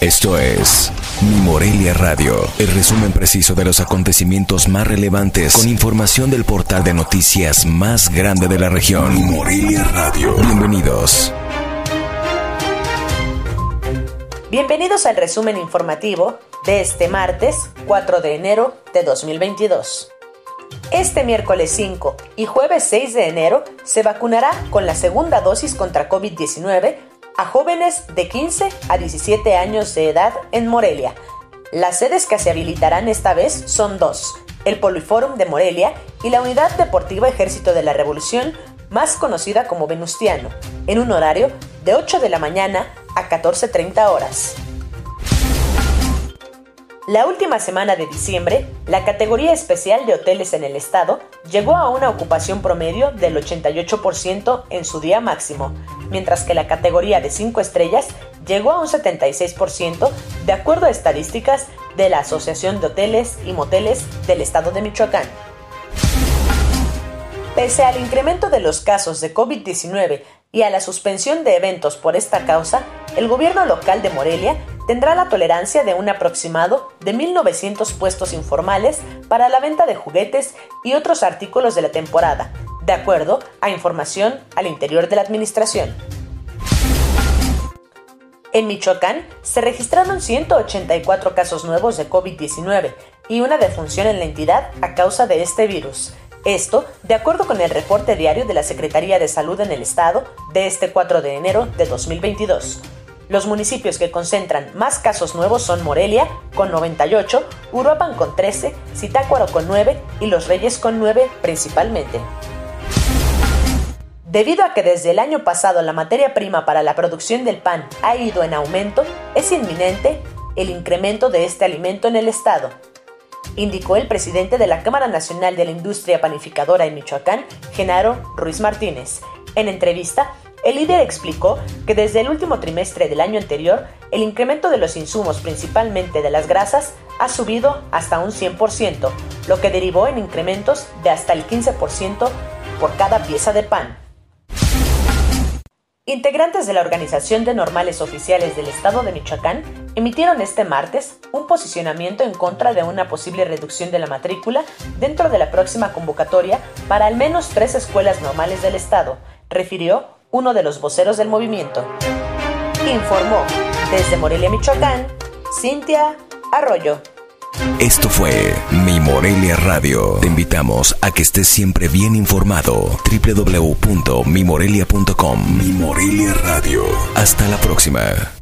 Esto es Mi Morelia Radio, el resumen preciso de los acontecimientos más relevantes con información del portal de noticias más grande de la región. Mi Morelia Radio. Bienvenidos. Bienvenidos al resumen informativo de este martes 4 de enero de 2022. Este miércoles 5 y jueves 6 de enero se vacunará con la segunda dosis contra COVID-19 a jóvenes de 15 a 17 años de edad en Morelia. Las sedes que se habilitarán esta vez son dos, el Poliforum de Morelia y la Unidad Deportiva Ejército de la Revolución, más conocida como Venustiano, en un horario de 8 de la mañana a 14.30 horas. La última semana de diciembre, la categoría especial de hoteles en el estado llegó a una ocupación promedio del 88% en su día máximo, mientras que la categoría de 5 estrellas llegó a un 76% de acuerdo a estadísticas de la Asociación de Hoteles y Moteles del estado de Michoacán. Pese al incremento de los casos de COVID-19 y a la suspensión de eventos por esta causa, el gobierno local de Morelia tendrá la tolerancia de un aproximado de 1.900 puestos informales para la venta de juguetes y otros artículos de la temporada, de acuerdo a información al interior de la administración. En Michoacán se registraron 184 casos nuevos de COVID-19 y una defunción en la entidad a causa de este virus. Esto, de acuerdo con el reporte diario de la Secretaría de Salud en el Estado de este 4 de enero de 2022. Los municipios que concentran más casos nuevos son Morelia, con 98, Uruapan con 13, Zitácuaro con 9 y Los Reyes con 9 principalmente. Debido a que desde el año pasado la materia prima para la producción del pan ha ido en aumento, es inminente el incremento de este alimento en el estado, indicó el presidente de la Cámara Nacional de la Industria Panificadora en Michoacán, Genaro Ruiz Martínez. En entrevista, el líder explicó que desde el último trimestre del año anterior, el incremento de los insumos, principalmente de las grasas, ha subido hasta un 100%, lo que derivó en incrementos de hasta el 15% por cada pieza de pan. Integrantes de la Organización de Normales Oficiales del Estado de Michoacán emitieron este martes un posicionamiento en contra de una posible reducción de la matrícula dentro de la próxima convocatoria para al menos tres escuelas normales del Estado, refirió uno de los voceros del movimiento. Informó desde Morelia, Michoacán, Cintia Arroyo. Esto fue Mi Morelia Radio. Te invitamos a que estés siempre bien informado. www.mimorelia.com Mi Morelia Radio. Hasta la próxima.